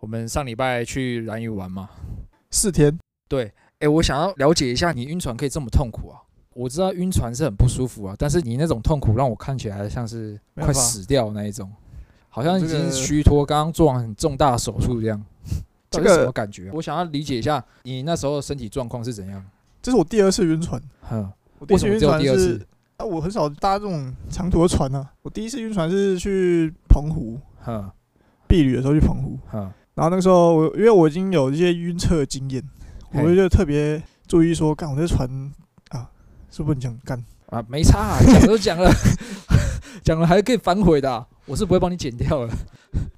我们上礼拜去蓝屿玩嘛，四天，对，哎，我想要了解一下，你晕船可以这么痛苦啊？我知道晕船是很不舒服啊，但是你那种痛苦让我看起来像是快死掉那一种，好像已经虚脱，刚刚做完很重大的手术这样。这个什么感觉？我想要理解一下你那时候身体状况是怎样。这是我第二次晕船。哼，我第一次晕船是啊，我很少搭这种长途的船呢。我第一次晕船是去澎湖，哼，避旅的时候去澎湖，哼。然后那个时候我因为我已经有一些晕车经验，我就特别注意说，干我这船啊，是不是你讲干啊？没差，讲都讲了，讲了还可以反悔的，我是不会帮你剪掉了。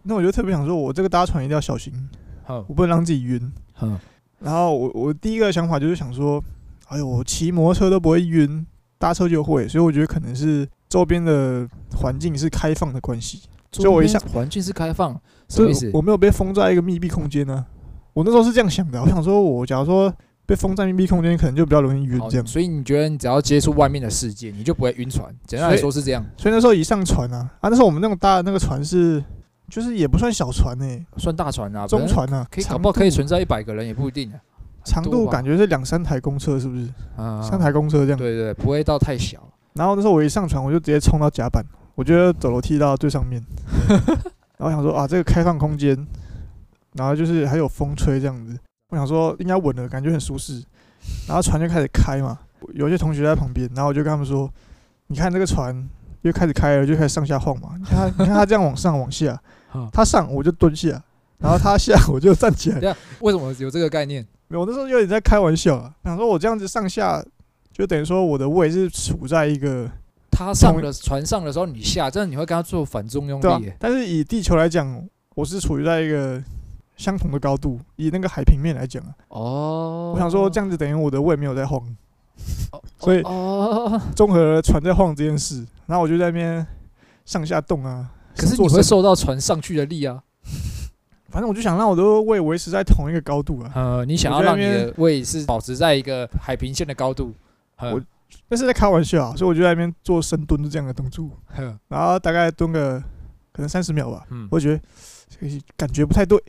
那我就特别想说，我这个搭船一定要小心。我不能让自己晕。然后我我第一个想法就是想说，哎呦，我骑摩托车都不会晕，搭车就会，所以我觉得可能是周边的环境是开放的关系。所以我一下环境是开放，什么意思？我没有被封在一个密闭空间呢。我那时候是这样想的，我想说，我假如说被封在密闭空间，可能就比较容易晕这样。所以你觉得你只要接触外面的世界，你就不会晕船？简单来说是这样。所以那时候一上船啊，啊，那时候我们那种搭的那个船是。就是也不算小船呢，算大船啊，中船啊，可以搞不好可以存在一百个人也不一定啊。长度感觉是两三台公车，是不是？啊，三台公车这样。对对，不会到太小。然后那时候我一上船，我就直接冲到甲板，我觉得走楼梯到最上面，然后想说啊，这个开放空间，然后就是还有风吹这样子，我想说应该稳了，感觉很舒适。然后船就开始开嘛，有些同学在旁边，然后我就跟他们说，你看这个船又开始开了，就开始上下晃嘛，你看你看它这样往上往下。他上我就蹲下，然后他下我就站起来。对啊，为什么有这个概念？没有，那时候有点在开玩笑啊，想说我这样子上下，就等于说我的位是处在一个他上的船上的时候你下，这样你会跟他做反中用力。但是以地球来讲，我是处于在一个相同的高度，以那个海平面来讲啊。哦。我想说这样子等于我的胃没有在晃，所以综合船在晃这件事，然后我就在那边上下动啊。可是你会受到船上去的力啊，反正我就想让我的胃维持在同一个高度啊。呃，你想要让你的胃是保持在一个海平线的高度，我那是在开玩笑，所以我就在那边做深蹲这样的动作，然后大概蹲个可能三十秒吧，我觉得感觉不太对，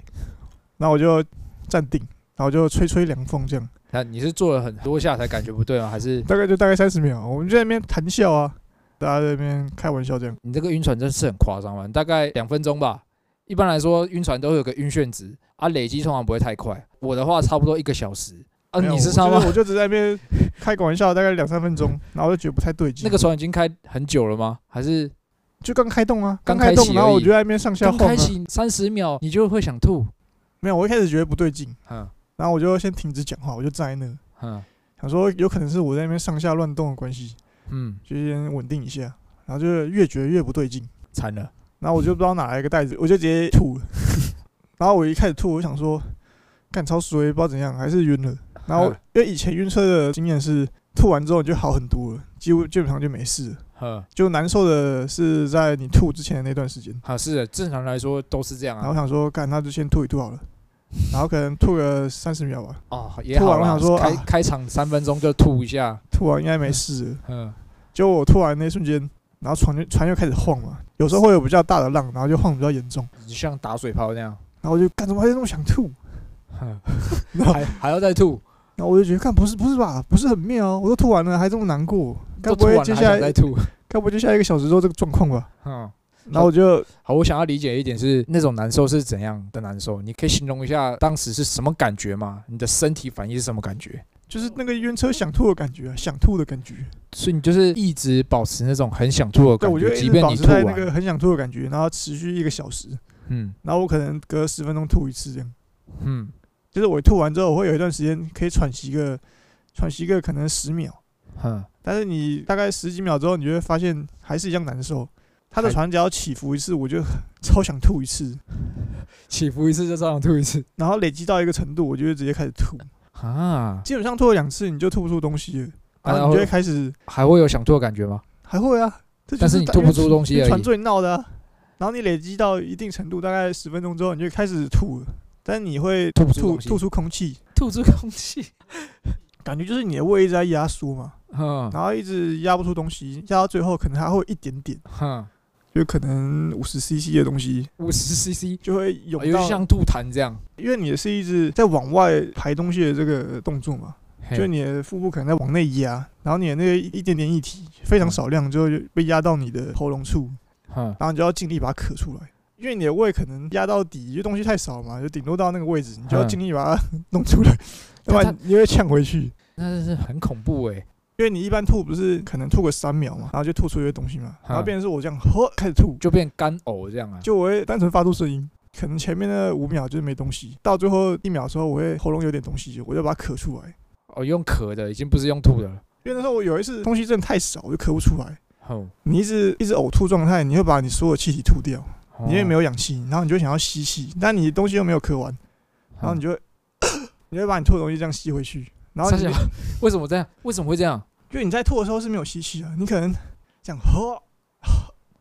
然后我就站定，然后就吹吹凉风这样。那你是做了很多下才感觉不对吗？还是大概就大概三十秒？我们就在那边谈笑啊。大家在那边开玩笑这样，你这个晕船真是很夸张嘛？大概两分钟吧。一般来说，晕船都会有个晕眩值啊，累积通常不会太快。我的话差不多一个小时啊，你是差不多？我就只在那边开个玩笑，大概两三分钟，然后我就觉得不太对劲。那个船已经开很久了吗？还是就刚开动啊？刚开动，然后我就在那边上下晃。开启三十秒，你就会想吐。没有，我一开始觉得不对劲，嗯，然后我就先停止讲话，我就站在那，嗯，想说有可能是我在那边上下乱动的关系，嗯，就先稳定一下。然后就越觉得越不对劲，惨了。然后我就不知道哪来一个袋子，我就直接吐了。然后我一开始吐，我想说，干超水，不知道怎样，还是晕了。然后因为以前晕车的经验是，吐完之后就好很多了，几乎基本上就没事。了。就难受的是在你吐之前的那段时间。啊，是的，正常来说都是这样啊。然后我想说，干那就先吐一吐好了。然后可能吐个三十秒吧。哦，也好。吐完我想说，开开场三分钟就吐一下，吐完应该没事。嗯。就我吐完那瞬间。然后船就船又开始晃嘛，有时候会有比较大的浪，然后就晃比较严重，你像打水泡那样。然后我就干什么还那么想吐，还还要再吐。然后我就觉得看不是不是吧，不是很妙哦，我都吐完了还这么难过，该不会接下来吐？该不会就下一个小时之后这个状况吧？嗯。然后我就好，我想要理解一点是那种难受是怎样的难受？你可以形容一下当时是什么感觉吗？你的身体反应是什么感觉？就是那个晕车想吐的感觉，想吐的感觉。所以你就是一直保持那种很想吐的感觉，对，我就即便你吐在那个很想吐的感觉，然后持续一个小时。嗯，然后我可能隔十分钟吐一次这样。嗯，就是我吐完之后，我会有一段时间可以喘息个喘息个可能十秒。嗯，但是你大概十几秒之后，你就会发现还是一样难受。他的船只要起伏一次，我就 超想吐一次。起伏一次就超想吐一次，然后累积到一个程度，我就会直接开始吐。啊，基本上吐了两次，你就吐不出东西了，然后你就会开始还会有想吐的感觉吗？还会啊，但是你吐不出东西而已。船最闹的，然后你累积到一定程度，大概十分钟之后，你就开始吐了，但是你会吐吐吐出空气，吐出空气，感觉就是你的胃一直在压缩嘛，嗯，然后一直压不出东西，压到最后可能还会一点点，哼，就可能五十 CC 的东西。五十 CC 就会涌有点到，像吐痰这样，因为你的是一直在往外排东西的这个动作嘛，嘿。就你的腹部可能在往内压，然后你的那个一点点液体非常少量就会被压到你的喉咙处，哼，然后你就要尽力把它咳出来。因为你的胃可能压到底，因为东西太少嘛，就顶多到那个位置，你就要嗯。尽力把它弄出来，要不然你会呛回去。那是很恐怖哎，因为你一般吐不是可能吐个三秒嘛，然后就吐出一些东西嘛，然后嗯变成是我这样呵开始吐，就变干呕这样。啊，就我会单纯发出声音，可能前面的五秒就是没东西，到最后一秒的时候，我会喉咙有点东西，我就把它咳出来。哦，用咳的已经不是用吐的了，因为那时候我有一次东西真的太少，我就咳不出来。哦，你一直一直呕吐状态，你会把你所有气体吐掉，哦你也没有氧气，然后你就想要吸气，但你东西又没有咳完，然后你就会你会把你吐的东西这样吸回去，然后你傻小为什么这样？为什么会这样？因为你在吐的时候是没有吸气的，你可能这样喝，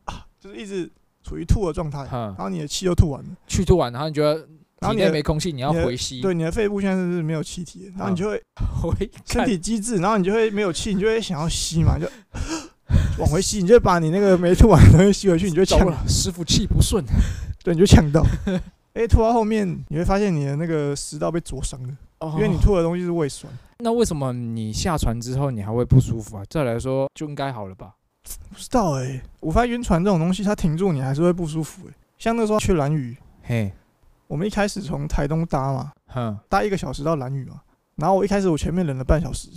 啊就是一直处于吐的状态，然，后你的气又吐完了，去吐完，然后你觉得体然后你的内没空气，你要回吸，对，你的肺部现在是没有气体的，然后你就会 回身体机制，然后你就会没有气，你就会想要吸嘛，就 往回吸，你就会把你那个没吐完的东西吸回去，你就会呛，了，师傅气不顺，对，你就呛到。哎，吐到后面你会发现你的那个食道被灼伤了，哦。因为你吐的东西是胃酸。那为什么你下船之后你还会不舒服啊？再来说就应该好了吧？不知道哎、我发现晕船这种东西，它停住你还是会不舒服哎、像那时候去蓝屿，嘿，我们一开始从台东搭嘛，哼，搭一个小时到蓝屿嘛，然后我一开始我前面忍了半小时，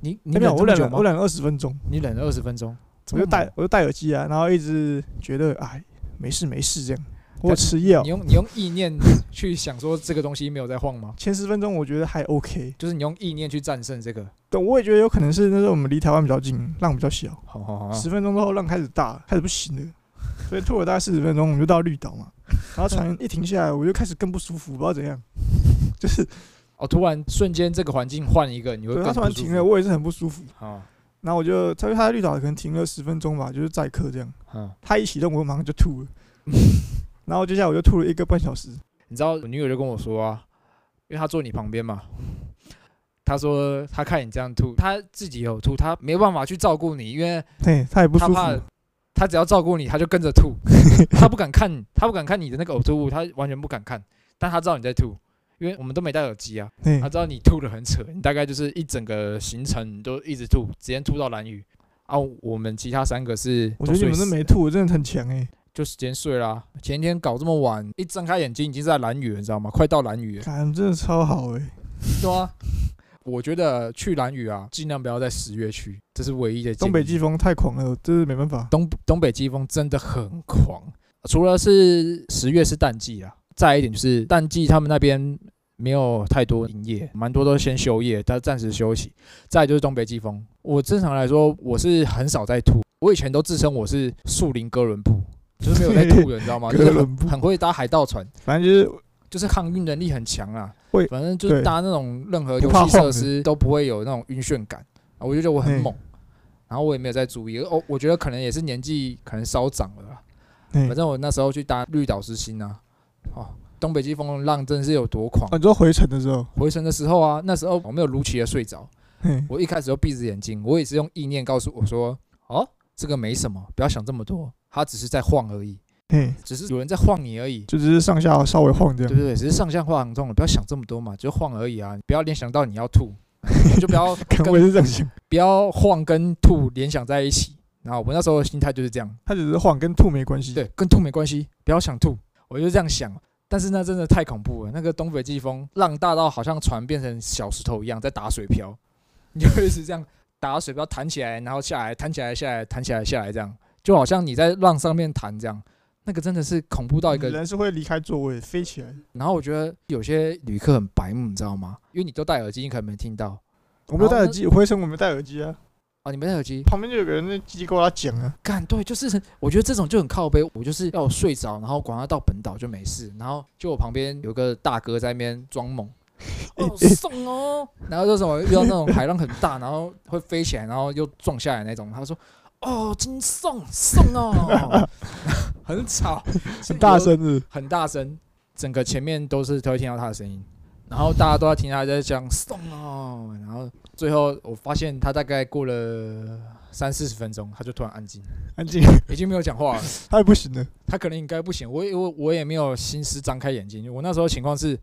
你你忍这我忍了我？忍了二十分钟，你忍了二十分钟，我就戴我就戴耳机啊，然后一直觉得哎没事没事这样，我有吃药，你，用你用意念 去想说这个东西没有在晃吗？前十分钟我觉得还 OK，就是你用意念去战胜这个。对我也觉得有可能是那时候我们离台湾比较近，浪比较小，好好好，十分钟之后浪开始大，开始不行了，所以吐了大概四十分钟，我们就到绿岛嘛，然后船一停下来，我就开始更不舒服，不知道怎样，就是哦，突然瞬间这个环境换一个，你会突然停了，我也是很不舒服。好，然后我就，他他在绿岛可能停了十分钟吧，就是载客这样。嗯，他一启动，我马上就吐了。然后接下来我就吐了一个半小时。你知道我女友就跟我说啊，因为她坐你旁边嘛，她说她看你这样吐，她自己有吐，她没办法去照顾你，因为对，他也不舒服。她只要照顾你，她就跟着吐，她不敢看，她不敢看你的那个呕吐物，她完全不敢看，但她知道你在吐。因为我们都没戴耳机啊，对她知道你吐的很扯，你大概就是一整个行程你都一直吐，直接吐到蓝屿。啊，我们其他三个是，我觉得你们都没吐，真的很强哎、就时间睡啦。前一天搞这么晚，一睁开眼睛已经是在蓝屿了，你知道吗？快到蓝屿了。感真的超好哎、对啊，我觉得去蓝屿啊，尽量不要在十月去，这是唯一的。东北季风太狂了，真是没办法。东东北季风真的很狂，除了是十月是淡季啊，再一点就是淡季他们那边没有太多营业，蛮多都先休业，他暂时休息。再就是东北季风，我正常来说我是很少在吐，我以前都自称我是树林哥伦布，就是没有在吐的，你知道吗？就是哥伦布很很会搭海盗船，反正就是就是抗晕能力很强啊会。反正就是搭那种任何游戏设施都不会有那种晕眩感啊，我就觉得我很猛。然后我也没有在注意，哦，我觉得可能也是年纪可能稍长了啦。哎反正我那时候去搭绿岛之星啊，哦，东北季风浪真是有多狂。哦，你说回程的时候，回程的时候啊，那时候我没有如期的睡着，我一开始就闭着眼睛，我也是用意念告诉我说，哦，这个没什么，不要想这么多，它只是在晃而已，嘿，只是有人在晃你而已。就只是上下稍微晃这样。对对对，只是上下晃动了，不要想这么多嘛，就晃而已啊，不要联想到你要吐，就不要跟我也是这样想，不要晃跟吐联想在一起。然后我那时候的心态就是这样，他只是晃，跟吐没关系。对，跟吐没关系，不要想吐，我就这样想。但是那真的太恐怖了，那个东北季风浪大到好像船变成小石头一样在打水漂，你就会是这样打水漂弹起来，然后下来，弹起来下来，弹起来下来，这样就好像你在浪上面弹这样，那个真的是恐怖到一个。人是会离开座位飞起来。然后我觉得有些旅客很白目，你知道吗？因为你都戴耳机，你可能没听到。我没有戴耳机，回程我没戴耳机啊。哦，你没戴耳机？旁边就有个人在叽叽呱呱讲啊。干对，就是我觉得这种就很靠背，我就是要我睡着，然后管他到本岛就没事，然后就我旁边有个大哥在那边装猛，哦送哦，然后就什么？遇到那种海浪很大，然后会飞起来，然后又撞下来那种，他说哦真送送哦，很吵，很大声，很大声，整个前面都是都会听到他的声音，然后大家都在听他在讲送哦，然后最后我发现他大概过了三四十分钟，他就突然安静，安静，已经没有讲话了。他也不行了。他可能应该不行，我我我也没有心思张开眼睛。我那时候情况是，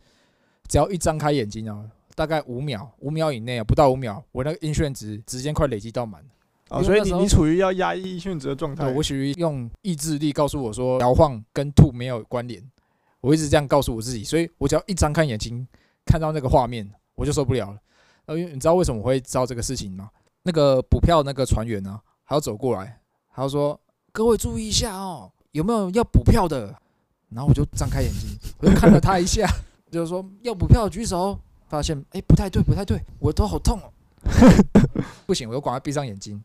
只要一张开眼睛啊，大概五秒，五秒以内啊，不到五秒，我那个音眩值直接快累积到满。哦，所以你你处于要压抑晕眩值的状态。我属于用意志力告诉我说，摇晃跟吐没有关联。我一直这样告诉我自己，所以我只要一张开眼睛，看到那个画面，我就受不了了。呃，因为你知道为什么我会知道这个事情吗？那个补票那个船员呢，还要走过来，还要说：“各位注意一下哦，有没有要补票的？”然后我就张开眼睛，我就看了他一下，就是说要补票举手。发现哎，不太对，不太对，我头好痛哦。不行，我就赶快闭上眼睛。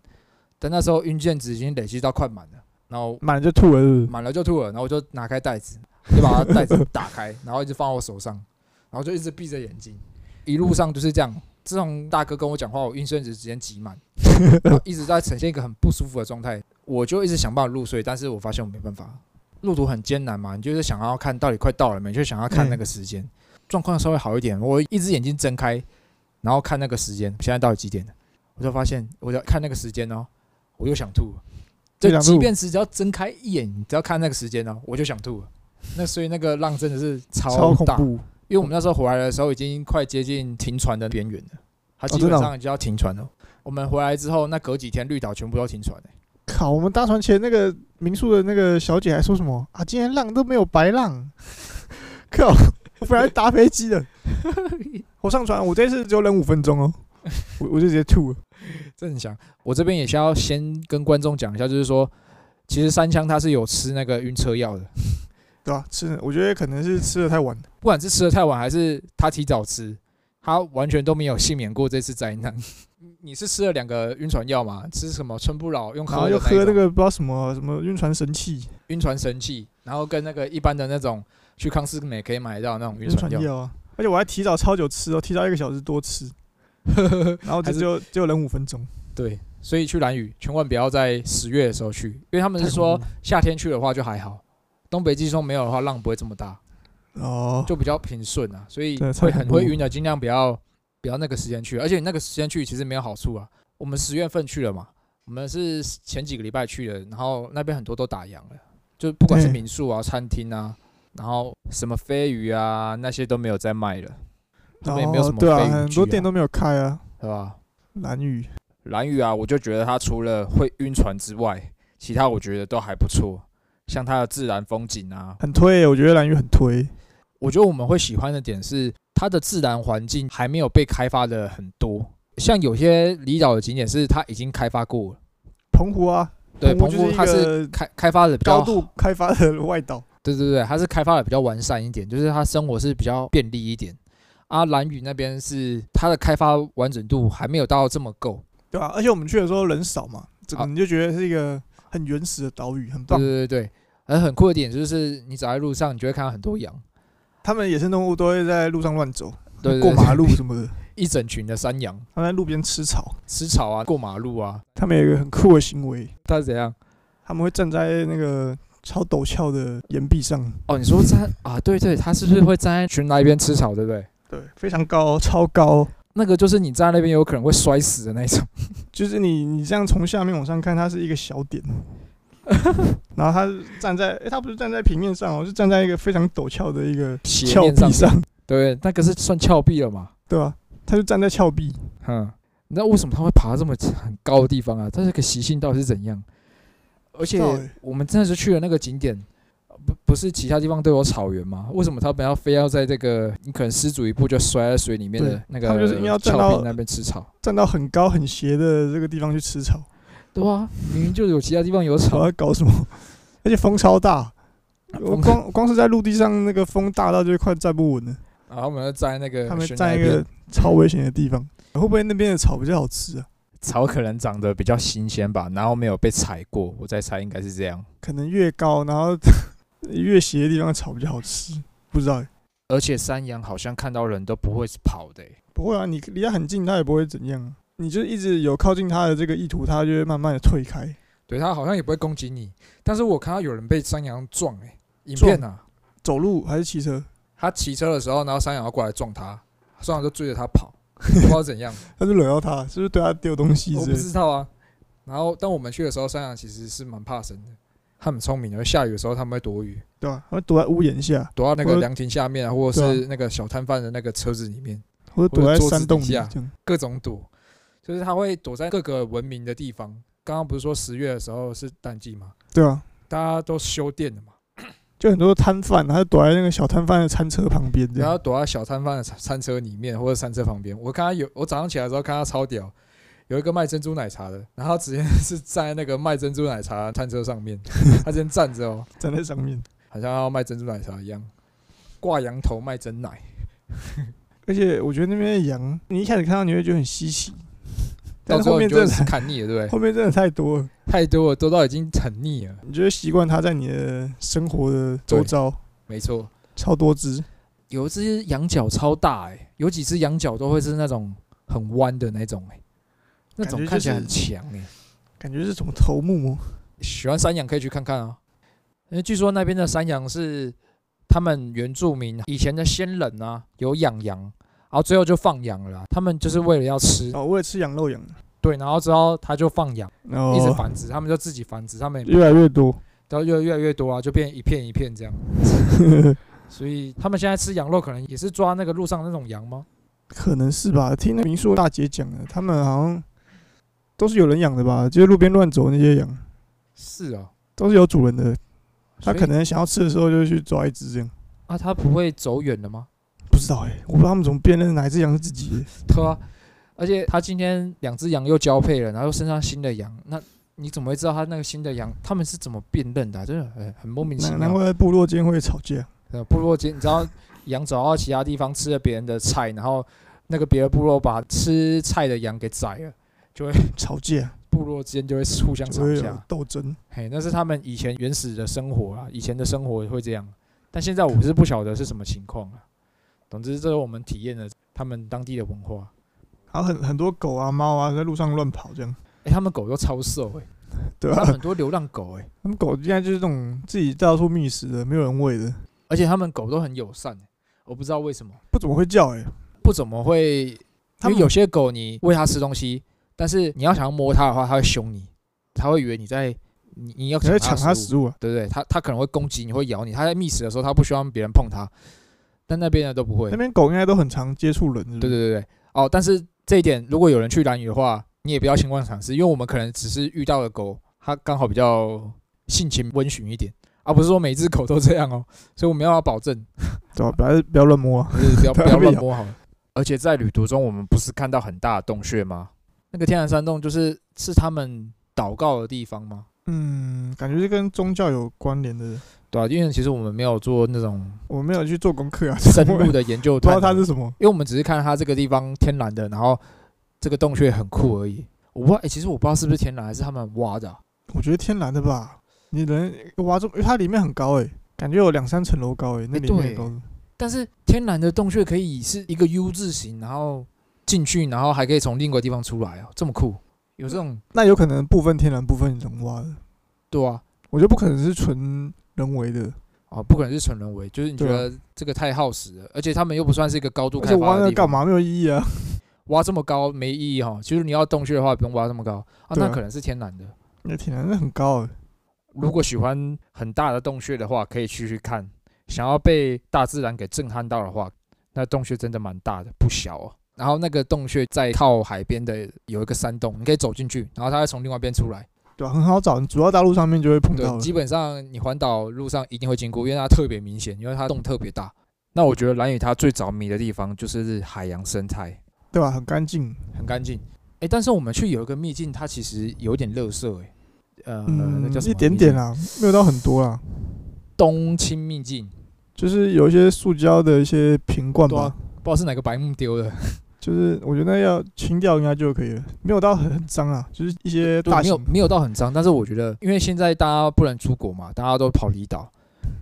但那时候晕眩值已经累积到快满了，然后满了就吐了，满了就吐了，然后我就拿开袋子，就把它袋子打开，然后一直放我手上，然后就一直闭着眼睛，一路上就是这样。自从大哥跟我讲话，我晕眩值直接挤满，一直在呈现一个很不舒服的状态，我就一直想办法入睡，但是我发现我没办法，路途很艰难嘛，你就是想要看到底快到了没，就想要看那个时间，状况稍微好一点，我一只眼睛睁开，然后看那个时间，现在到底几点了？我就发现，我要看那个时间哦。我又想吐，就即便是只要睁开一眼，只要看那个时间哦，我就想吐了。那所以那个浪真的是超大，因为我们那时候回来的时候已经快接近停船的边缘了，它基本上就要停船了。我们回来之后，那隔几天绿岛全部都停船靠！我们搭船前那个民宿的那个小姐还说什么啊？今天浪都没有白浪。靠！我本来搭飞机的，我上船，我这次只有忍五分钟哦，我我就直接吐了。正想，我这边也是要先跟观众讲一下，就是说，其实三枪他是有吃那个晕车药的，对吧？吃，我觉得可能是吃的太晚，不管是吃的太晚还是他提早吃，他完全都没有幸免过这次灾难。你是吃了两个晕船药吗？吃什么春不老用喝，又喝那个不知道什么什么晕船神器，晕船神器，然后跟那个一般的那种去康斯美可以买到那种晕船药啊，而且我还提早超久吃哦，提早一个小时多吃。然后只有只有人五分钟，对，所以去蓝屿千万不要在十月的时候去，因为他们是说夏天去的话就还好，东北季风没有的话浪不会这么大，哦，就比较平顺啊，所以会很会晕的，尽量不要不要那个时间去，而且那个时间去其实没有好处啊。我们十月份去了嘛，我们是前几个礼拜去的，然后那边很多都打烊了，就不管是民宿啊、餐厅啊，然后什么飞鱼啊那些都没有在卖了。哦，对啊，很多店都没有开啊，对吧？蓝屿，蓝屿啊，我就觉得它除了会晕船之外，其他我觉得都还不错。像它的自然风景啊，很推，我觉得蓝屿很推。我觉得我们会喜欢的点是它的自然环境还没有被开发的很多。像有些离岛的景点是它已经开发过了，澎湖啊，对，澎湖它是开开发的比较高度开发的外岛，对对对，它是开发的比较完善一点，就是它生活是比较便利一点。啊，蓝屿那边是它的开发完整度还没有到这么够，对吧？而且我们去的时候人少嘛，这个你就觉得是一个很原始的岛屿，很棒。对对对，而很酷的点就是，你走在路上，你就会看到很多羊，他们野生动物都会在路上乱走，对，过马路什么的，一整群的山羊，他们在路边吃草，吃草啊，过马路啊。他们有一个很酷的行为，他是怎样？他们会站在那个超陡峭的岩壁上。哦，你说站啊？对对，他是不是会站在群那边吃草，对不对？对，非常高，超高，那个就是你站在那边有可能会摔死的那种。就是你，你这样从下面往上看，它是一个小点，然后他站在，哎，他不是站在平面上哦，是站在一个非常陡峭的一个峭壁上。对，那个是算峭壁了嘛？对啊？他就站在峭壁。嗯，你知道为什么他会爬这么很高的地方啊？他这个习性到底是怎样？而且我们真的是去了那个景点。不不是其他地方都有草原吗？为什么他们要非要在这个你可能失足一步就摔在水里面的那个？他们就是因为要站到那边吃草，站到很高很斜的这个地方去吃草。对啊，明明就有其他地方有草，在搞什么？而且风超大，我光 光是在陆地上那个风大到就快站不稳了。然后我们要在那个他们在一个超危险的地方，会不会那边的草比较好吃啊？草可能长得比较新鲜吧，然后没有被踩过，我在猜应该是这样。可能越高，然后。越斜的地方草比较好吃，不知道。而且山羊好像看到人都不会跑的，不会啊，你离它很近，它也不会怎样。你就一直有靠近它的这个意图，它就会慢慢的退开。对，它好像也不会攻击你。但是我看到有人被山羊撞，哎，影片啊，走路还是骑车？他骑车的时候，然后山羊要过来撞他，山羊就追着他跑，不知道怎样，他就惹到他，是不是对他丢东西我不？知道啊。然后当我们去的时候，山羊其实是蛮怕生的，他们聪明的，下雨的时候他们会躲雨，对吧？他会躲在屋檐下，躲到那个凉亭下面啊，或者是那个小摊贩的那个车子里面，或者躲在山洞下。各种躲，就是他会躲在各个文明的地方。刚刚不是说十月的时候是淡季嘛，对啊，大家都修电的嘛，就很多摊贩，他就躲在那个小摊贩的餐车旁边。然后躲在小摊贩的餐餐车里面或者餐车旁边。我看他有，我早上起来的时候看他超屌，有一个卖珍珠奶茶的，然后他直接是站在那个卖珍珠奶茶的餐车上面，他直接站着哦，站在上面，好像要卖珍珠奶茶一样，挂羊头卖真奶。而且我觉得那边的羊，你一开始看到你会觉得很稀奇，但后面真的是看腻了，对不对？后面真的太多了，太多了，多到已经很腻了。你就会习惯它在你的生活的周遭，没错，超多只，有一只羊角超大哎、有几只羊角都会是那种很弯的那种哎、那种看起来很就是强哎、感觉是什么头目哦？喜欢山羊可以去看看啊，因为据说那边的山羊是他们原住民以前的先人啊有养羊，然后最后就放羊了啦。他们就是为了要吃，哦，为了吃羊肉养的，对，然后之后他就放羊，然后一直繁殖，他们就自己繁殖，他们越来越多。然后越越来越多啊，就变一片一片这样。所以他们现在吃羊肉，可能也是抓那个路上那种羊吗？可能是吧？听那民宿大姐讲的，他们好像都是有人养的吧？就是路边乱走那些羊，是啊，都是有主人的。他可能想要吃的时候就去抓一只这样。啊，他不会走远了吗？不知道哎、我不知道他们怎么辨认哪一只羊是自己的。对啊，而且他今天两只羊又交配了，然后又生上新的羊，那你怎么会知道他那个新的羊他们是怎么辨认的啊、真的很很莫名其妙难妙。怪部落间会吵架。呃，部落间你知道羊走到其他地方吃了别人的菜，然后那个别的部落把吃菜的羊给宰了，就会吵架部落之间就会互相吵架。斗争。嘿，那是他们以前原始的生活啊，以前的生活会这样，但现在我是不晓得是什么情况啊。总之，这是我们体验了他们当地的文化。还有很很多狗啊、猫啊在路上乱跑这样，哎、他们狗都超瘦哎、对啊、很多流浪狗哎、他们狗现在就是这种自己到处觅食的，没有人喂的，而且他们狗都很友善、欸，我不知道为什么不怎么会叫哎、不怎么会，他们因为有些狗你喂它吃东西，但是你要想要摸它的话，它会凶你，它会以为你在你你要抢它食物，食物啊，对不对？它它可能会攻击你，会咬你。它在觅食的时候，它不希望别人碰它，但那边的都不会那。边狗应该都很常接触人，是是对对对对，哦，但是这一点，如果有人去蓝屿的话，你也不要轻妄尝试，因为我们可能只是遇到的狗，它刚好比较性情温驯一点，而、不是说每只狗都这样哦，所以我们要保证，对吧？不要不要乱摸不要不要乱摸好了。而且在旅途中，我们不是看到很大的洞穴吗？那个天然山洞就是是他们祷告的地方吗？嗯，感觉是跟宗教有关联的。对啊，因为其实我们没有做那种我没有去做功课啊，深 入的研究不知道，它是什么。因为我们只是看它这个地方天然的，然后这个洞穴很酷而已。我不知道，哎、其实我不知道是不是天然还是他们挖的啊、我觉得天然的吧，你人挖这么，因为它里面很高哎、感觉有两三层楼高哎、那欸里面很高的。但是天然的洞穴可以是一个 U 字形，然后进去，然后还可以从另一个地方出来哦，这么酷，有这种那有可能部分天然，部分人挖的。对啊，我觉得不可能是纯人为的，哦，不可能是纯人为，就是你觉得这个太耗时了，而且他们又不算是一个高度而且挖开发的地方，那干嘛没有意义啊？挖这么高没意义哈、就是你要洞穴的话，不用挖这么高啊，对啊那可能是天然的。那天然那很高哎、如果喜欢很大的洞穴的话，可以去去看。想要被大自然给震撼到的话，那洞穴真的蛮大的，不小哦。然后那个洞穴在靠海边的有一个山洞，你可以走进去，然后它会从另外一边出来。对吧、很好找，你主要大路上面就会碰到。基本上你环岛路上一定会经过，因为它特别明显，因为它洞特别大。那我觉得蓝屿它最着迷的地方就是海洋生态，对吧、很干净。很干净。哎，但是我们去有一个秘境，它其实有点垃圾，哎，呃，那嗯叫，什么？一点点。啦，没有到很多啦，冬青秘境，就是有一些塑胶的一些瓶罐对啊吧，不知道是哪个白木丢的。就是我觉得要清掉应该就可以了，没有到很很脏啊，就是一些对大型没有没有到很脏，但是我觉得，因为现在大家不能出国嘛，大家都跑离岛，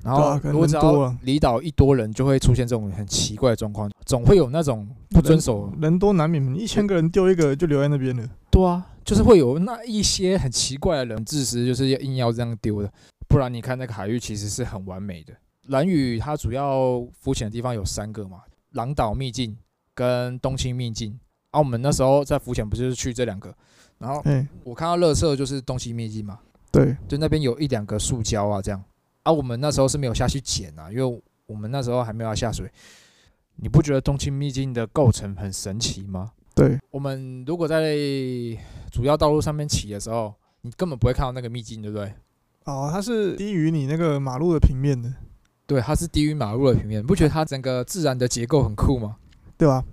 然后多啊离岛一多人，就会出现这种很奇怪的状况，总会有那种不遵守。人多难免，一千个人丢一个就留在那边了。对啊，就是会有那一些很奇怪的人，自私，就是要硬要这样丢的。不然你看那个海域其实是很完美的。蓝屿它主要浮潜的地方有三个嘛，狼岛秘境、跟东青秘境。啊，我们那时候在浮潜，不就是去这两个？然后我看到乐色就是东青秘境嘛，对，就那边有一两个塑胶啊，这样。啊，我们那时候是没有下去捡啊，因为我们那时候还没有要下水。你不觉得东青秘境的构成很神奇吗？对，我们如果在主要道路上面骑的时候，你根本不会看到那个秘境，对不对？哦，它是低于你那个马路的平面的。对，它是低于马路的平面，你不觉得它整个自然的结构很酷吗？对吧？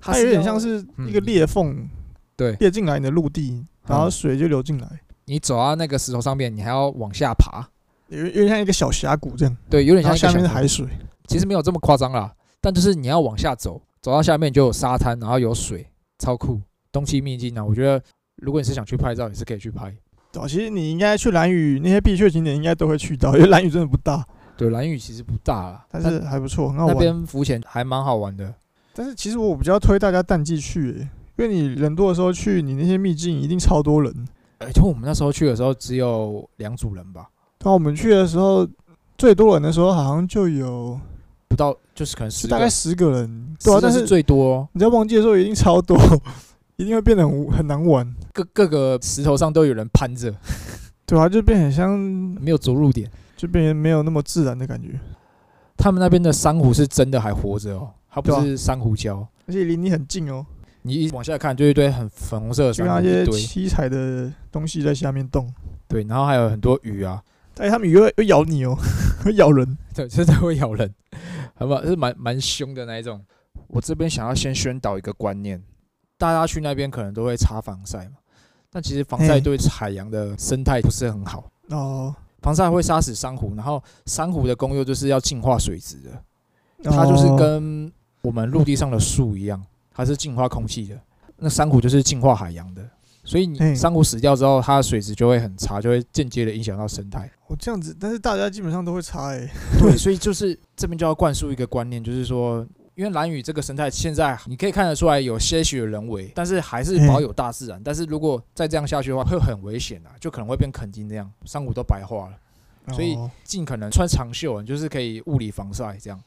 它有点像是一个裂缝，对，裂进来你的陆地，然后水就流进来。你走到那个石头上面，你还要往下爬，有有点像一个小峡谷这样。对，有点像下面是海水。其实没有这么夸张啦，但就是你要往下走，走到下面就有沙滩，然后有水，超酷。东西秘境啊，我觉得如果你是想去拍照，也是可以去拍。对，其实你应该去蓝屿那些必去的景点，应该都会去到，因为蓝屿真的不大。对，蓝屿其实不大啦，但是还不错，那边浮潜还蛮好玩的。但是其实我比较推大家淡季去，因为你人多的时候去，你那些秘境一定超多人。哎，就我们那时候去的时候只有两组人吧。那我们去的时候最多人的时候好像就有不到，就是可能十大概十个人。对啊，但是最多。你在旺季的时候一定超多，一定会变得很很难玩。各各个石头上都有人攀着，对啊，就变很像没有着陆点，就变没有那么自然的感觉。他们那边的珊瑚是真的还活着哦。它不是珊瑚礁，而且离你很近哦。你一往下看，就一堆很粉红色的珊瑚，那些七彩的东西在下面动。对，然后还有很多鱼啊，哎，它们鱼会会咬你哦，会咬人。对，真的会咬人，好不好？是蛮蛮凶的那一种。我这边想要先宣导一个观念，大家去那边可能都会擦防晒嘛，但其实防晒对海洋的生态不是很好哦。防晒会杀死珊瑚，然后珊瑚的功用就是要净化水质的，它就是跟我们陆地上的树一样，它是净化空气的。那珊瑚就是净化海洋的，所以你珊瑚死掉之后，它的水质就会很差，就会间接的影响到生态。哦，这样子，但是大家基本上都会擦诶。对，所以就是这边就要灌输一个观念，就是说，因为蓝屿这个生态现在你可以看得出来有些许的人为，但是还是保有大自然。但是如果再这样下去的话，会很危险啊，就可能会变垦丁这样，珊瑚都白化了。所以尽可能穿长袖，就是可以物理防晒这样。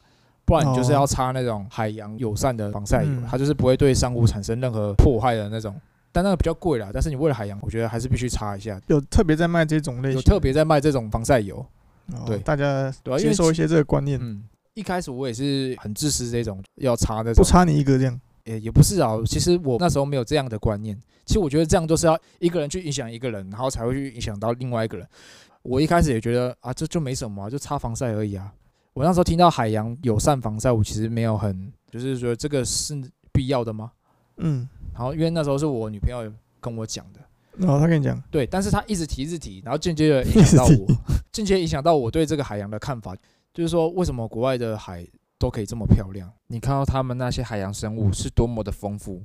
不然你就是要擦那种海洋友善的防晒油，它就是不会对珊瑚产生任何破坏的那种。但那个比较贵啦，但是你为了海洋，我觉得还是必须擦一下。有特别在卖这种类型，有特别在卖这种防晒油。对，大家接受一些这个观念。嗯，一开始我也是很支持这种要擦的，不擦你一个这样。也也不是啊，其实我那时候没有这样的观念。其实我觉得这样都是要一个人去影响一个人，然后才会去影响到另外一个人。我一开始也觉得啊，这就没什么，就擦防晒而已啊。我那时候听到海洋友善防晒，我其实没有很，就是说这个是必要的吗？嗯，然后因为那时候是我女朋友跟我讲的，然后她跟你讲，对，但是她一直提，一直提，然后间接的影响到我，间接影响到我对这个海洋的看法，就是说为什么国外的海都可以这么漂亮？你看到他们那些海洋生物是多么的丰富，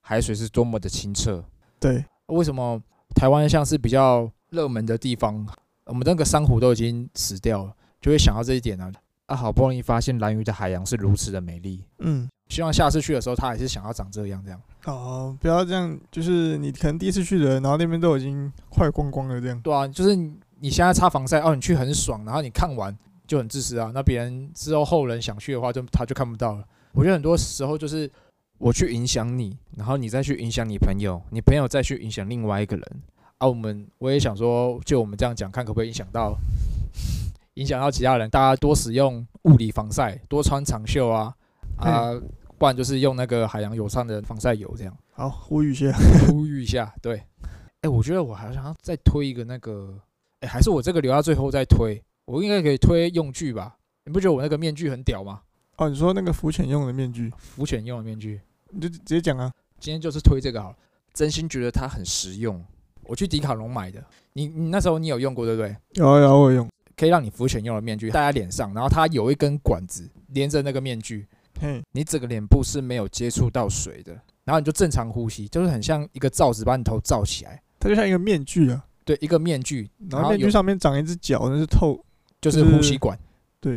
海水是多么的清澈，对，为什么台湾像是比较热门的地方，我们那个珊瑚都已经死掉了，就会想到这一点呢？啊，好不容易发现蓝鱼的海洋是如此的美丽，嗯，希望下次去的时候，他还是想要长这样这样。哦，不要这样，就是你可能第一次去的，然后那边都已经快光光了这样。对啊，就是你现在擦防晒，哦，你去很爽，然后你看完就很自私啊。那别人之后后人想去的话，就他就看不到了。我觉得很多时候就是我去影响你，然后你再去影响你朋友，你朋友再去影响另外一个人。啊，我们我也想说，就我们这样讲，看可不可以影响到。影响到其他人，大家多使用物理防晒，多穿长袖啊啊，不然就是用那个海洋友善的防晒油这样。好，呼吁一下，呼吁一下。对，哎，我觉得我还想要再推一个那个，哎，还是我这个留到最后再推，我应该可以推用具吧？你不觉得我那个面具很屌吗？哦，你说那个浮潜用的面具，浮潜用的面具，你就直接讲啊。今天就是推这个好了，真心觉得它很实用。我去迪卡侬买的，你你那时候你有用过对不对？有有我用。可以让你浮潜用的面具戴在脸上，然后它有一根管子连着那个面具，你整个脸部是没有接触到水的，然后你就正常呼吸，就是很像一个罩子把你头罩起来，它就像一个面具啊，对，一个面具，然后面具上面长一只脚，那是透，就是呼吸管，对，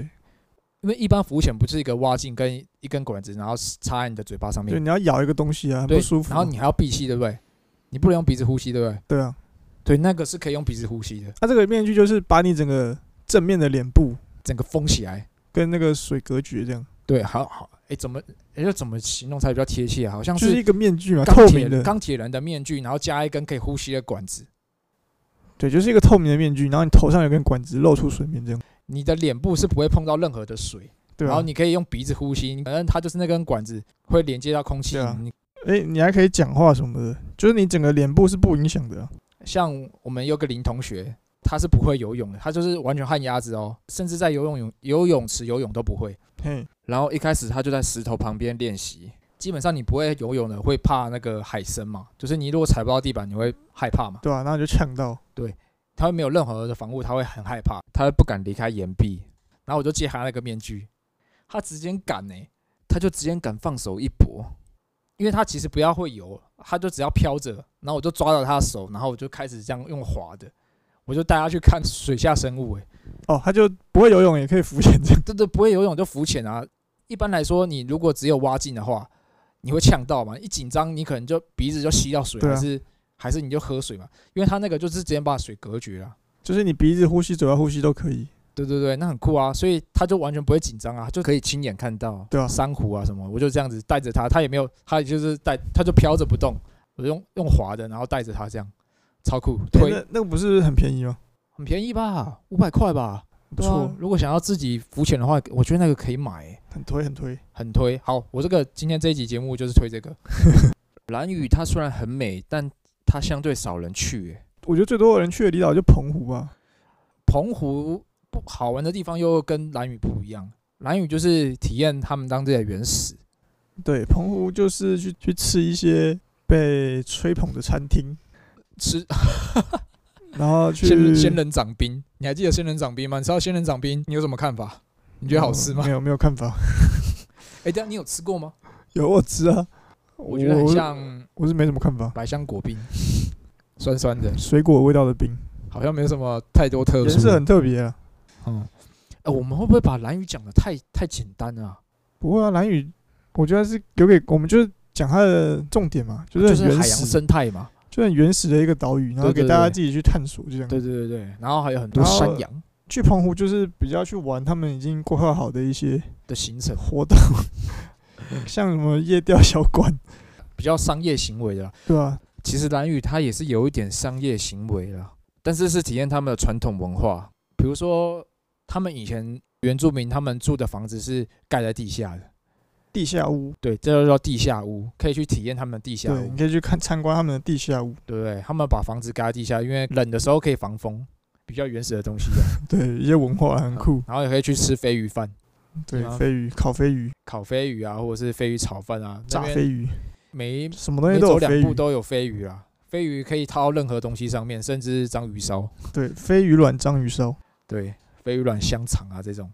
因为一般浮潜不是一个蛙镜跟一根管子，然后插在你的嘴巴上面，对，你要咬一个东西啊，很不舒服，然后你还要闭气，对不对？你不能用鼻子呼吸，对不对？对啊，对，那个是可以用鼻子呼吸的，它这个面具就是把你整个。正面的脸部整个封起来，跟那个水隔绝这样。对，好好，哎，怎么，哎，要怎么形容才比较贴切啊？好像是一个面具嘛，透明的钢铁人的面具，然后加一根可以呼吸的管子。对，就是一个透明的面具，然后你头上有根管子露出水面这样。你的脸部是不会碰到任何的水，对。然后你可以用鼻子呼吸，反正它就是那根管子会连接到空气。你，哎，你还可以讲话什么的，就是你整个脸部是不影响的。像我们有个林同学，他是不会游泳的，他就是完全旱鸭子哦，甚至在游泳泳游泳池游泳都不会。嘿，然后一开始他就在石头旁边练习。基本上你不会游泳的，会怕那个海参嘛？就是你如果踩不到地板，你会害怕嘛？对啊，然后就呛到。对，他会没有任何的防护，他会很害怕，他会不敢离开岩壁。然后我就借他那个面具，他直接敢呢，他就直接敢放手一搏，因为他其实不要会游，他就只要飘着，然后我就抓到他的手，然后我就开始这样用滑的，我就带他去看水下生物。哎，哦，他就不会游泳也可以浮潜这样？对对，不会游泳就浮潜啊。一般来说，你如果只有蛙镜的话。你会呛到嘛？一紧张，你可能就鼻子就吸到水，还是还是你就喝水嘛？因为他那个就是直接把水隔绝了，就是你鼻子呼吸、嘴巴呼吸都可以。对对对，那很酷啊！所以他就完全不会紧张啊，就可以亲眼看到对啊珊瑚啊什么。我就这样子带着他，他也没有，他也就是带，他就飘着不动。我用用滑的，然后带着他这样，超酷。推那个不是很便宜吗？很便宜吧，五百块吧。不错，如果想要自己浮潜的话，我觉得那个可以买，很推很推很推。好，我这个今天这一集节目就是推这个。蓝屿它虽然很美，但它相对少人去。我觉得最多人去的离岛就澎湖吧。澎湖不好玩的地方又跟蓝屿不一样。蓝屿就是体验他们当地的原始。对，澎湖就是去去吃一些被吹捧的餐厅，吃。然后去仙仙人掌冰，你还记得仙人掌冰吗？你知道仙人掌冰，你有什么看法？你觉得好吃吗？没有，没有看法。哎，这样你有吃过吗？有，我吃啊。我觉得很像，我是没什么看法。百香果冰，酸酸的，水果味道的冰，好像没什么太多特殊。颜色很特别啊。嗯，哎，我们会不会把蓝雨讲的太太简单了？不会啊，蓝雨，我觉得是留给我们，就是讲它的重点嘛，就是海洋生态嘛。就很原始的一个岛屿，然后给大家自己去探索，就这样。对对对对，然后还有很多山羊。去澎湖就是比较去玩他们已经规划好的一些的行程活动，像什么夜钓小馆，比较商业行为的。对啊，其实蓝屿它也是有一点商业行为的，但是是体验他们的传统文化。比如说，他们以前原住民他们住的房子是盖在地下的。地下屋，对，这就叫地下屋，可以去体验他们的地下屋。你可以去看参观他们的地下屋，对不对？他们把房子盖在地下，因为冷的时候可以防风，比较原始的东西。对，一些文化很酷。然后也可以去吃飞鱼饭，对，飞鱼烤飞鱼，烤飞鱼啊，或者是飞鱼炒饭啊，炸飞鱼，每什么东西都有两步都有飞鱼啊。飞鱼可以套到任何东西上面，甚至章鱼烧。对，飞鱼卵章鱼烧，对，飞鱼卵香肠啊这种，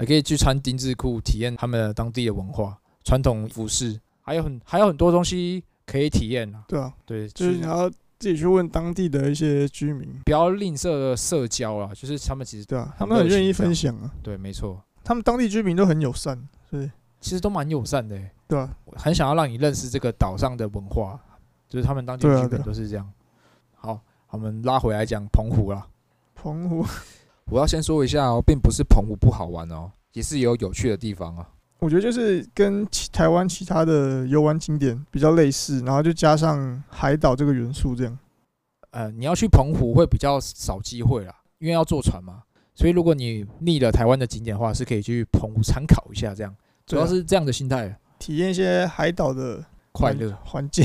还可以去穿丁字裤，体验他们的当地的文化。传统服饰还有很还有很多东西可以体验啊。对啊，对，就是你要自己去问当地的一些居民，不要吝啬社交啊，就是他们其实对啊，他们很愿意分享啊。对，没错，他们当地居民都很友善，对，其实都蛮友善的，对啊，很想要让你认识这个岛上的文化，就是他们当地居民都是这样。好，我们拉回来讲澎湖啦。澎湖，我要先说一下哦，并不是澎湖不好玩哦，也是有有趣的地方啊。我觉得就是跟其台湾其他的游玩景点比较类似，然后就加上海岛这个元素，这样。呃，你要去澎湖会比较少机会啦，因为要坐船嘛。所以如果你腻了台湾的景点的话，是可以去澎湖参考一下，这样。主要是这样的心态，体验一些海岛的快乐环境，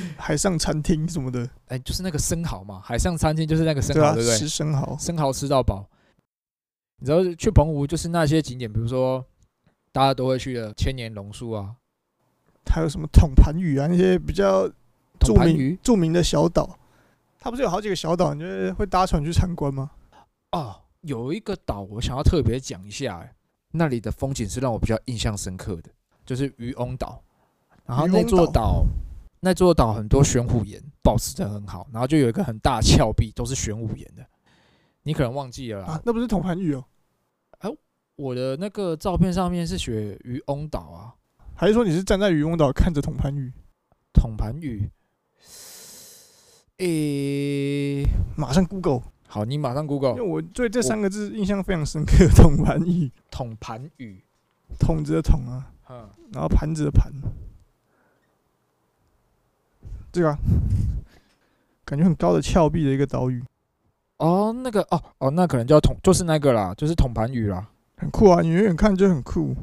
海上餐厅什么的。哎，就是那个生蚝嘛，海上餐厅就是那个生蚝，对不对？吃生蚝，生蚝吃到饱。你知道去澎湖就是那些景点，比如说。大家都会去的千年榕树啊，还有什么统盘屿啊，那些比较著名著名的小岛，它不是有好几个小岛？你觉得会搭船去参观吗？哦，有一个岛我想要特别讲一下，哎，那里的风景是让我比较印象深刻的，就是渔翁岛。然后那座岛，那座岛很多玄武岩保持的很好，然后就有一个很大峭壁，都是玄武岩的。你可能忘记了啊？那不是统盘屿哦。哎我的那个照片上面是写渔翁岛啊，还是说你是站在渔翁岛看着统盘屿？统盘屿，诶，马上 Google。好，你马上 Google。因为我对这三个字印象非常深刻，统盘屿。统盘屿，统子的统啊。嗯，然后盘子的盘，这个、啊、感觉很高的峭壁的一个岛屿，哦，那个哦哦，那可能叫统，就是那个啦，就是统盘屿啦。很酷啊！你远远看就很酷。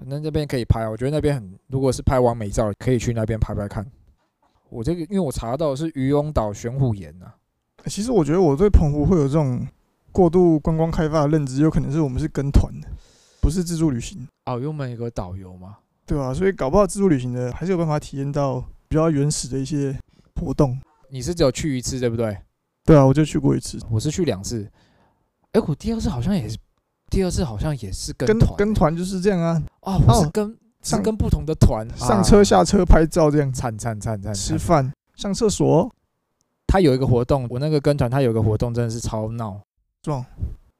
那这边可以拍啊，我觉得那边很，如果是拍完美照，可以去那边拍拍看。我这个，因为我查到的是渔翁岛玄虎岩呐、其实我觉得我对澎湖会有这种过度观光开发的认知，有可能是我们是跟团的，不是自助旅行，哦，因为我们有个导游嘛。对啊、所以搞不好自助旅行的还是有办法体验到比较原始的一些活动。你是只有去一次对不对？对啊，我就去过一次，我是去两次。哎、我第二次好像也是，第二次好像也是跟跟团。跟团就是这样啊，哦，我是哦跟是上跟不同的团上车、下车拍照这样，惨惨惨惨惨。吃饭、上厕所，他有一个活动，我那个跟团他有个活动真的是超闹，壮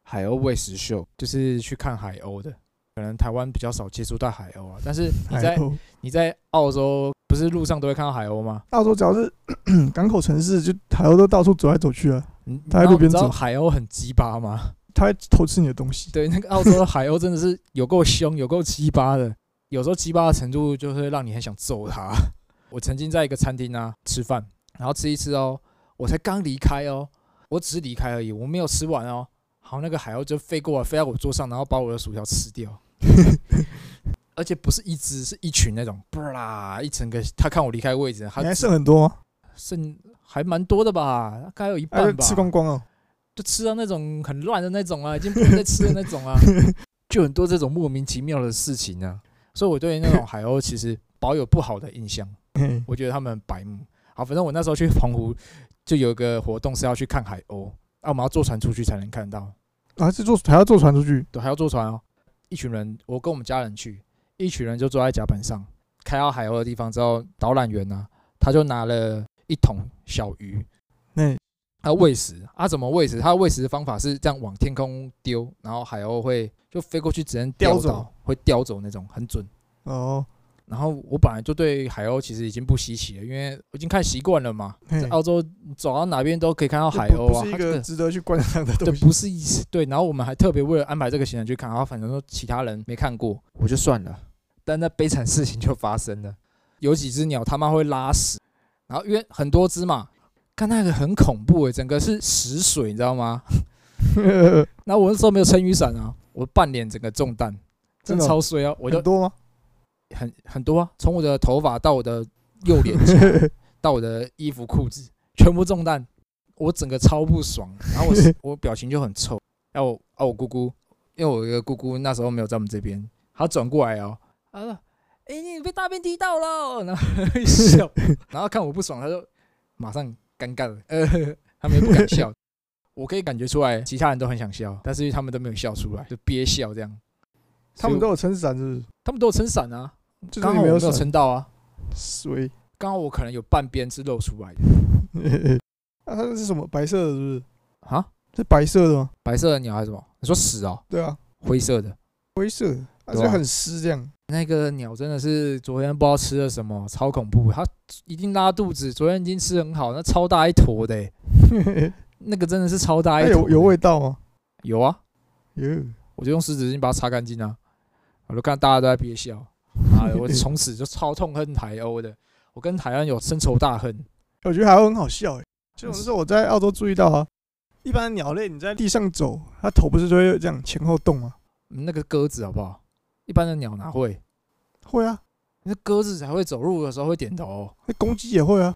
海鸥喂食秀，就是去看海鸥的。可能台湾比较少接触到海鸥啊，但是 你在。你在澳洲不是路上都会看到海鸥吗？澳洲只要是 港口城市，就海鸥都到处走来走去啊，嗯它在路边走海鸥很鸡巴吗？它会偷吃你的东西。对，那个澳洲的海鸥真的是有够凶，有够鸡巴的，有时候鸡巴的程度就会让你很想揍它。我曾经在一个餐厅啊吃饭，然后吃一吃哦，我才刚离开哦，我只是离开而已，我没有吃完哦。好，那个海鸥就飞过来，飞在我桌上，然后把我的薯条吃掉。而且不是一只，是一群那种，不啦，一整个。他看我离开位置，还剩很多吗？剩还蛮多的吧，大概有一半吧。吃光光哦。就吃到那种很乱的那种啊，已经不能再吃的那种啊，就很多这种莫名其妙的事情啊。所以我对那种海鸥其实保有不好的印象，嘿我觉得他们很白目。好，反正我那时候去澎湖就有一个活动是要去看海鸥，啊，我们要坐船出去才能看到，啊，是坐还要坐船出去，对，还要坐船哦。一群人，我跟我们家人去，一群人就坐在甲板上，开到海鸥的地方之后，导览员呢、他就拿了一桶小鱼，那他喂食，啊怎么喂食？他喂食的方法是这样往天空丢，然后海鸥会就飞过去，只能叼叼走，会叼走那种，很准。哦，然后我本来就对海鸥其实已经不稀奇了，因为我已经看习惯了嘛。在澳洲走到哪边都可以看到海鸥啊，是一个个值得去观赏的对东西。不是一对。然后我们还特别为了安排这个行程去看，然后反正说其他人没看过，我就算了。但那悲惨事情就发生了，有几只鸟他妈会拉屎，然后因为很多只嘛，看那个很恐怖诶，整个是屎水，你知道吗？然后我那时候没有撑雨伞啊，我半脸整个中弹，真真的超衰啊！我就很多吗？很很多啊，从我的头发到我的右脸颊，到我的衣服裤子，全部中弹，我整个超不爽。然后我是 我表情就很臭。然后我啊我姑姑，因为我一个姑姑那时候没有在我们这边，她转过来哦，她说：“哎、你被大便踢到了。”然后一笑，然后看我不爽，她就马上尴尬了，呃，他们也不敢笑。我可以感觉出来，其他人都很想笑，但是他们都没有笑出来，就憋笑这样。他们都有撑伞，是不是？他们都有撑伞啊，就是刚好我没有撑到啊。所以。刚刚我可能有半边是露出来的 啊，它是什么？白色的，是不是？啊，是白色的吗？白色的鸟还是什么？你说屎哦，对啊，灰色的灰色的，它对啊很湿这样。那个鸟真的是昨天不知道吃了什么，超恐怖。它一定拉肚子，昨天已经吃很好，那超大一坨的欸，那个真的是超大一坨有有味道吗？有啊，有。我就用湿纸巾把它擦干净啊。我就看大家都在憋笑，啊，我从此就超痛恨台欧的。我跟台湾有深仇大恨。我觉得海鸥很好笑哎，就那时候我在澳洲注意到啊，一般的鸟类你在地上走，它头不是就会这样前后动吗？嗯那个鸽子好不好？一般的鸟哪会？会啊，那鸽子才会走路的时候会点头，那公鸡也会啊，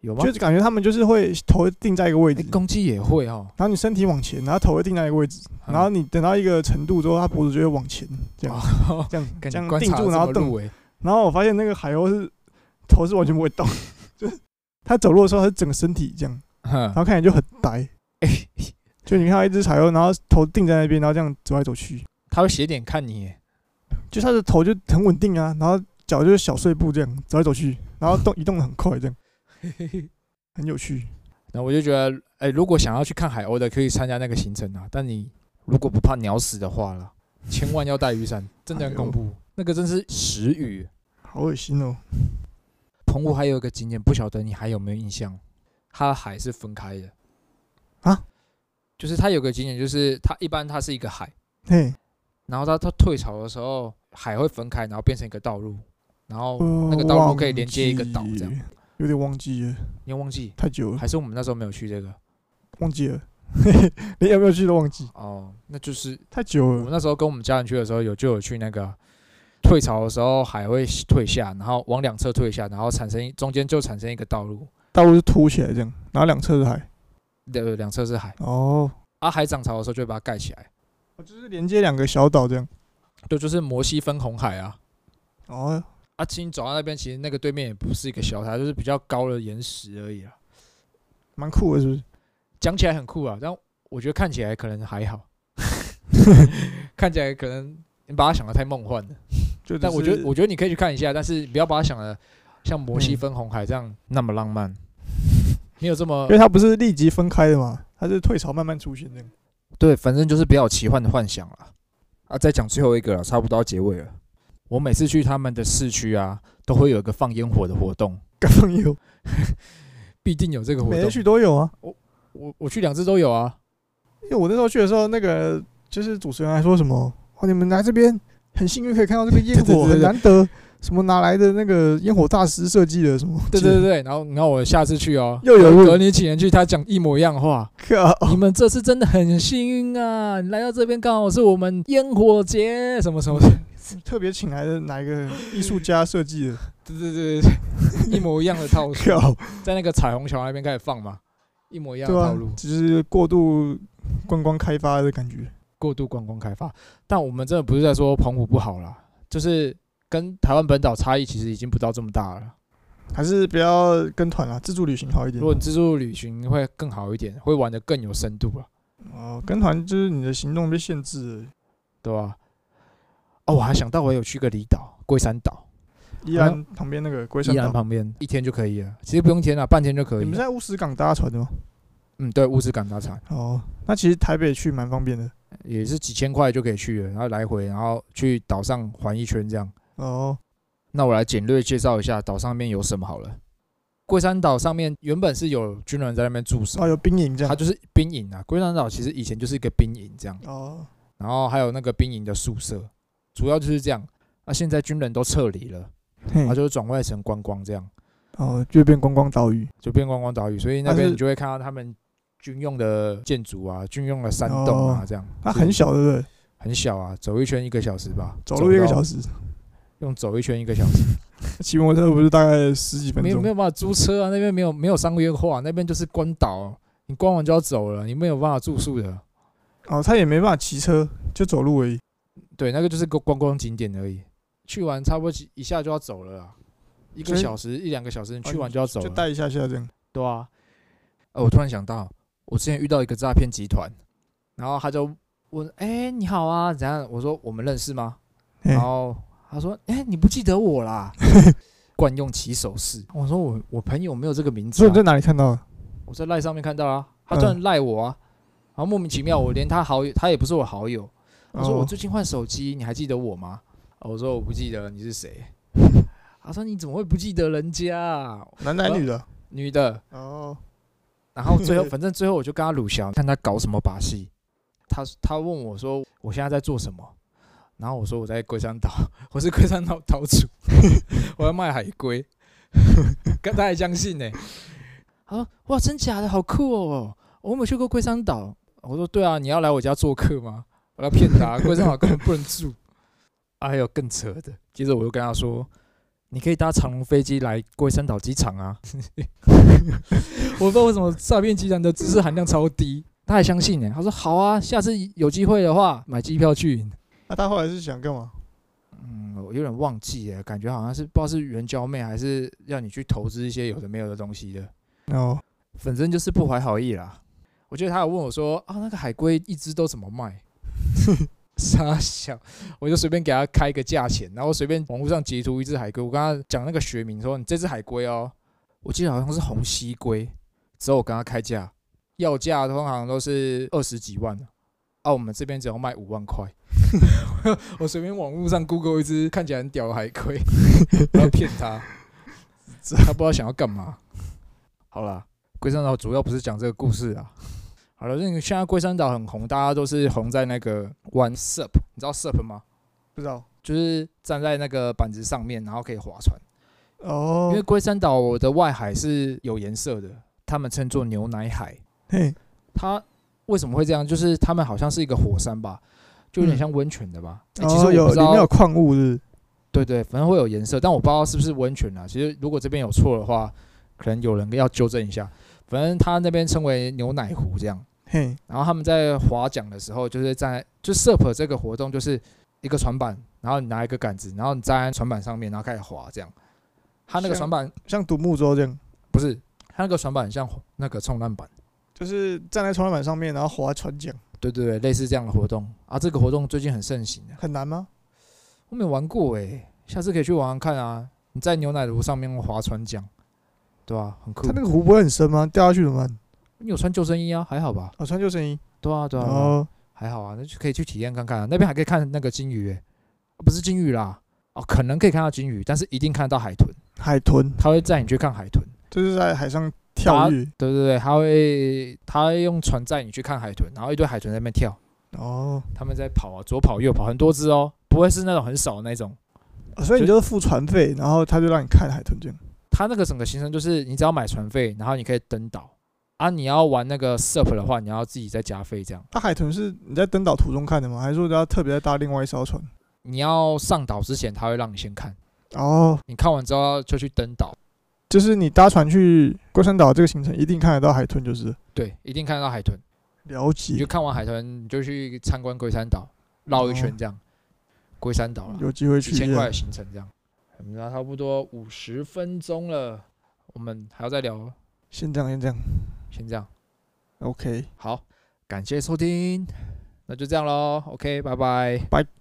有吗？就是感觉他们就是会头会定在一个位置。欸，公鸡也会哦。然后你身体往前，然后头会定在一个位置，嗯然后你等到一个程度之后，它脖子就会往前，这样。哦，这样这样定住，然后动。然后我发现那个海鸥是头是完全不会动，就是它走路的时候，它是整个身体这样，然后看起来就很呆。就你看到一只海鸥，然后头定在那边，然后这样走来走去，它会斜点看你耶，就它的头就很稳定啊，然后脚就是小碎步这样走来走去，然后动移动的很快，这样 很有趣。然后我就觉得，哎、如果想要去看海鸥的，可以参加那个行程啊。但你如果不怕鸟死的话啦，千万要带雨伞，真的很恐怖。那个真是时雨。好恶心哦！澎湖还有一个景点，不晓得你还有没有印象？它的海是分开的啊，就是它有个景点，就是它一般它是一个海，嘿，然后它它退潮的时候，海会分开，然后变成一个道路，然后那个道路可以连接一个岛，这样。有点忘记了，你忘记？太久了，还是我们那时候没有去这个？忘记了，你有没有去都忘记？哦，那就是太久了。我们那时候跟我们家人去的时候，有就有去那个退潮的时候，海会退下，然后往两侧退下，然后产生中间就产生一个道路，道路是凸起来这样，然后两侧是海。对，两侧是海。哦，啊，海涨潮的时候就会把它盖起来。哦，就是连接两个小岛这样。对，就是摩西分红海啊。哦。啊，其实走到那边，其实那个对面也不是一个小塔，就是比较高的岩石而已啊。蛮酷的，是不是？讲起来很酷啊，但我觉得看起来可能还好。看起来可能你把它想的太梦幻了。就但我觉得，我觉得你可以去看一下，但是不要把它想的像摩西分红海这样那么浪漫。没有这么，因为它不是立即分开的嘛，它是退潮慢慢出现的。对，反正就是比较奇幻的幻想了。啊，再讲最后一个了，差不多要结尾了。我每次去他们的市区啊，都会有一个放烟火的活动。放烟，必定有这个活动。每次去都有啊。我我我去两次都有啊。因为我那时候去的时候，那个就是主持人还说什么：“哦，你们来这边很幸运可以看到这个烟火，很难得。”什么哪来的那个烟火大师设计的什么？对对对然后然后我下次去哦，又有隔年请人去，他讲一模一样的话。靠！你们这次真的很幸运啊！你来到这边刚好是我们烟火节，什么什么特别请来的哪一个艺术家设计的？对对对对，一模一样的套路。在那个彩虹桥那边开始放嘛，一模一样的套路。只是过度观光开发的感觉。过度观光开发，但我们真的不是在说澎湖不好啦，就是。跟台湾本岛差异其实已经不到这么大了，还是不要跟团了，自助旅行好一点。如果自助旅行会更好一点，会玩的更有深度了。哦，跟团就是你的行动被限制了，对吧？哦，我还想到我有去个离岛龟山岛，宜兰旁边那个龟山岛旁边，一天就可以了。其实不用一天了，半天就可以。你们在乌石港搭船的吗？嗯，对，乌石港搭船。哦，那其实台北去蛮方便的，也是几千块就可以去了，然后来回，然后去岛上环一圈这样。哦，那我来简略介绍一下岛上面有什么好了。龟山岛上面原本是有军人在那边驻守，哦，有兵营这样，它就是兵营啊。龟山岛其实以前就是一个兵营这样，哦，然后还有那个兵营的宿舍，主要就是这样。那现在军人都撤离了，他就是转外成观光这样，哦，就变观光岛屿，就变观光岛屿，所以那边你就会看到他们军用的建筑啊，军用的山洞啊这样。它很小，对不对？很小啊，走一圈一个小时吧，走路一个小时。用走一圈一个小时，骑摩托车不是大概十几分钟？没有没有办法租车啊，那边没有没有商业化，那边就是关岛，你关完就要走了，你没有办法住宿的。哦，他也没办法骑车，就走路而已。对，那个就是个观光景点而已。去完差不多一下就要走了，一个小时一两个小时，你去完就要走，就待一下下这样。对啊。呃，我突然想到，我之前遇到一个诈骗集团，然后他就问：“哎，你好啊，怎样？”我说：“我们认识吗？”然后。他说：“哎，你不记得我啦？惯用起手势。”我说：“我我朋友没有这个名字。”你在哪里看到的？我在赖上面看到啊。他突然赖我啊，然后莫名其妙，我连他好友，他也不是我好友。他说：“我最近换手机，你还记得我吗？”我说：“我不记得你是谁。”他说：“你怎么会不记得人家？男的女的？女的。”哦。然后最后，反正最后我就跟他鲁翔，看他搞什么把戏。他他问我说：“我现在在做什么？”然后我说我在龟山岛，我是龟山岛岛主，我要卖海龟，他还相信呢。他说哇，真假的，好酷哦！我没有去过龟山岛。我说对啊，你要来我家做客吗？我要骗他，龟山岛根本不能住。还有更扯的，接着我又跟他说，你可以搭长龙飞机来龟山岛机场啊。我不知道为什么诈骗集团的知识含量超低，他还相信呢。他说好啊，下次有机会的话买机票去。那他后来是想干嘛？嗯，我有点忘记了，感觉好像是不知道是援交妹，还是要你去投资一些有的没有的东西的。哦，反正就是不怀好意啦。我觉得他有问我说：“啊，那个海龟一只都怎么卖？” 傻笑，我就随便给他开个价钱，然后随便网络上截图一只海龟，我跟他讲那个学名，说：“你这只海龟哦，我记得好像是红蜥龟。”之后我跟他开价，要价通常都是二十几万啊，我们这边只要卖五万块，我随便网络上 Google 一只看起来很屌的海龟，不要骗他，他不知道想要干嘛。好了，龟山岛主要不是讲这个故事啊。好了，现在龟山岛很红，大家都是红在那个玩 SUP，你知道 SUP 吗？不知道就是站在那个板子上面，然后可以划船。哦，因为龟山岛的外海是有颜色的，他们称作牛奶海。嘿，它为什么会这样？就是他们好像是一个火山吧，就有点像温泉的吧。嗯、其实有里面有矿物是，是。对对，反正会有颜色，但我不知道是不是温泉啊。其实如果这边有错的话，可能有人要纠正一下。反正他那边称为牛奶湖这样。嘿，然后他们在划桨的时候，就是在就 SUP 这个活动，就是一个船板，然后你拿一个杆子，然后你站在船板上面，然后开始划这样。他那个船板像独木舟这样，不是，他那个船板像那个冲浪板，就是站在冲浪板上面，然后划船桨。对对对，类似这样的活动啊。这个活动最近很盛行的。很难吗？我没玩过哎，下次可以去玩玩看啊。你在牛奶湖上面划船桨，对吧？很酷。它那个湖不会很深吗？掉下去怎么办？你有穿救生衣啊？还好吧？哦，穿救生衣。对啊，对啊。哦，还好啊，那就可以去体验看看啊。那边还可以看那个金鱼，哎，不是金鱼啦，哦，可能可以看到金鱼，但是一定看得到海豚。海豚，他会载你去看海豚，就是在海上跳跃。对对对，他会他会用船载你去看海豚，然后一堆海豚在那边跳。哦，他们在跑啊，左跑右跑，很多只哦，不会是那种很少的那种。所以你就是付船费，然后他就让你看海豚这样。他那个整个行程就是你只要买船费，然后你可以登岛啊。你要玩那个 SUP 的话，你要自己再加费这样。那海豚是你在登岛途中看的吗？还是说要特别再搭另外一艘船？你要上岛之前，他会让你先看。哦，你看完之后就去登岛，就是你搭船去龟山岛这个行程，一定看得到海豚，就是对，一定看得到海豚。了解。你就看完海豚，你就去参观龟山岛，绕一圈这样。龟山岛了，有机会去一千块的行程这样。我们差不多五十分钟了，我们还要再聊。先这样，先这样，先这样。OK，好，感谢收听，那就这样喽。OK，拜拜，拜。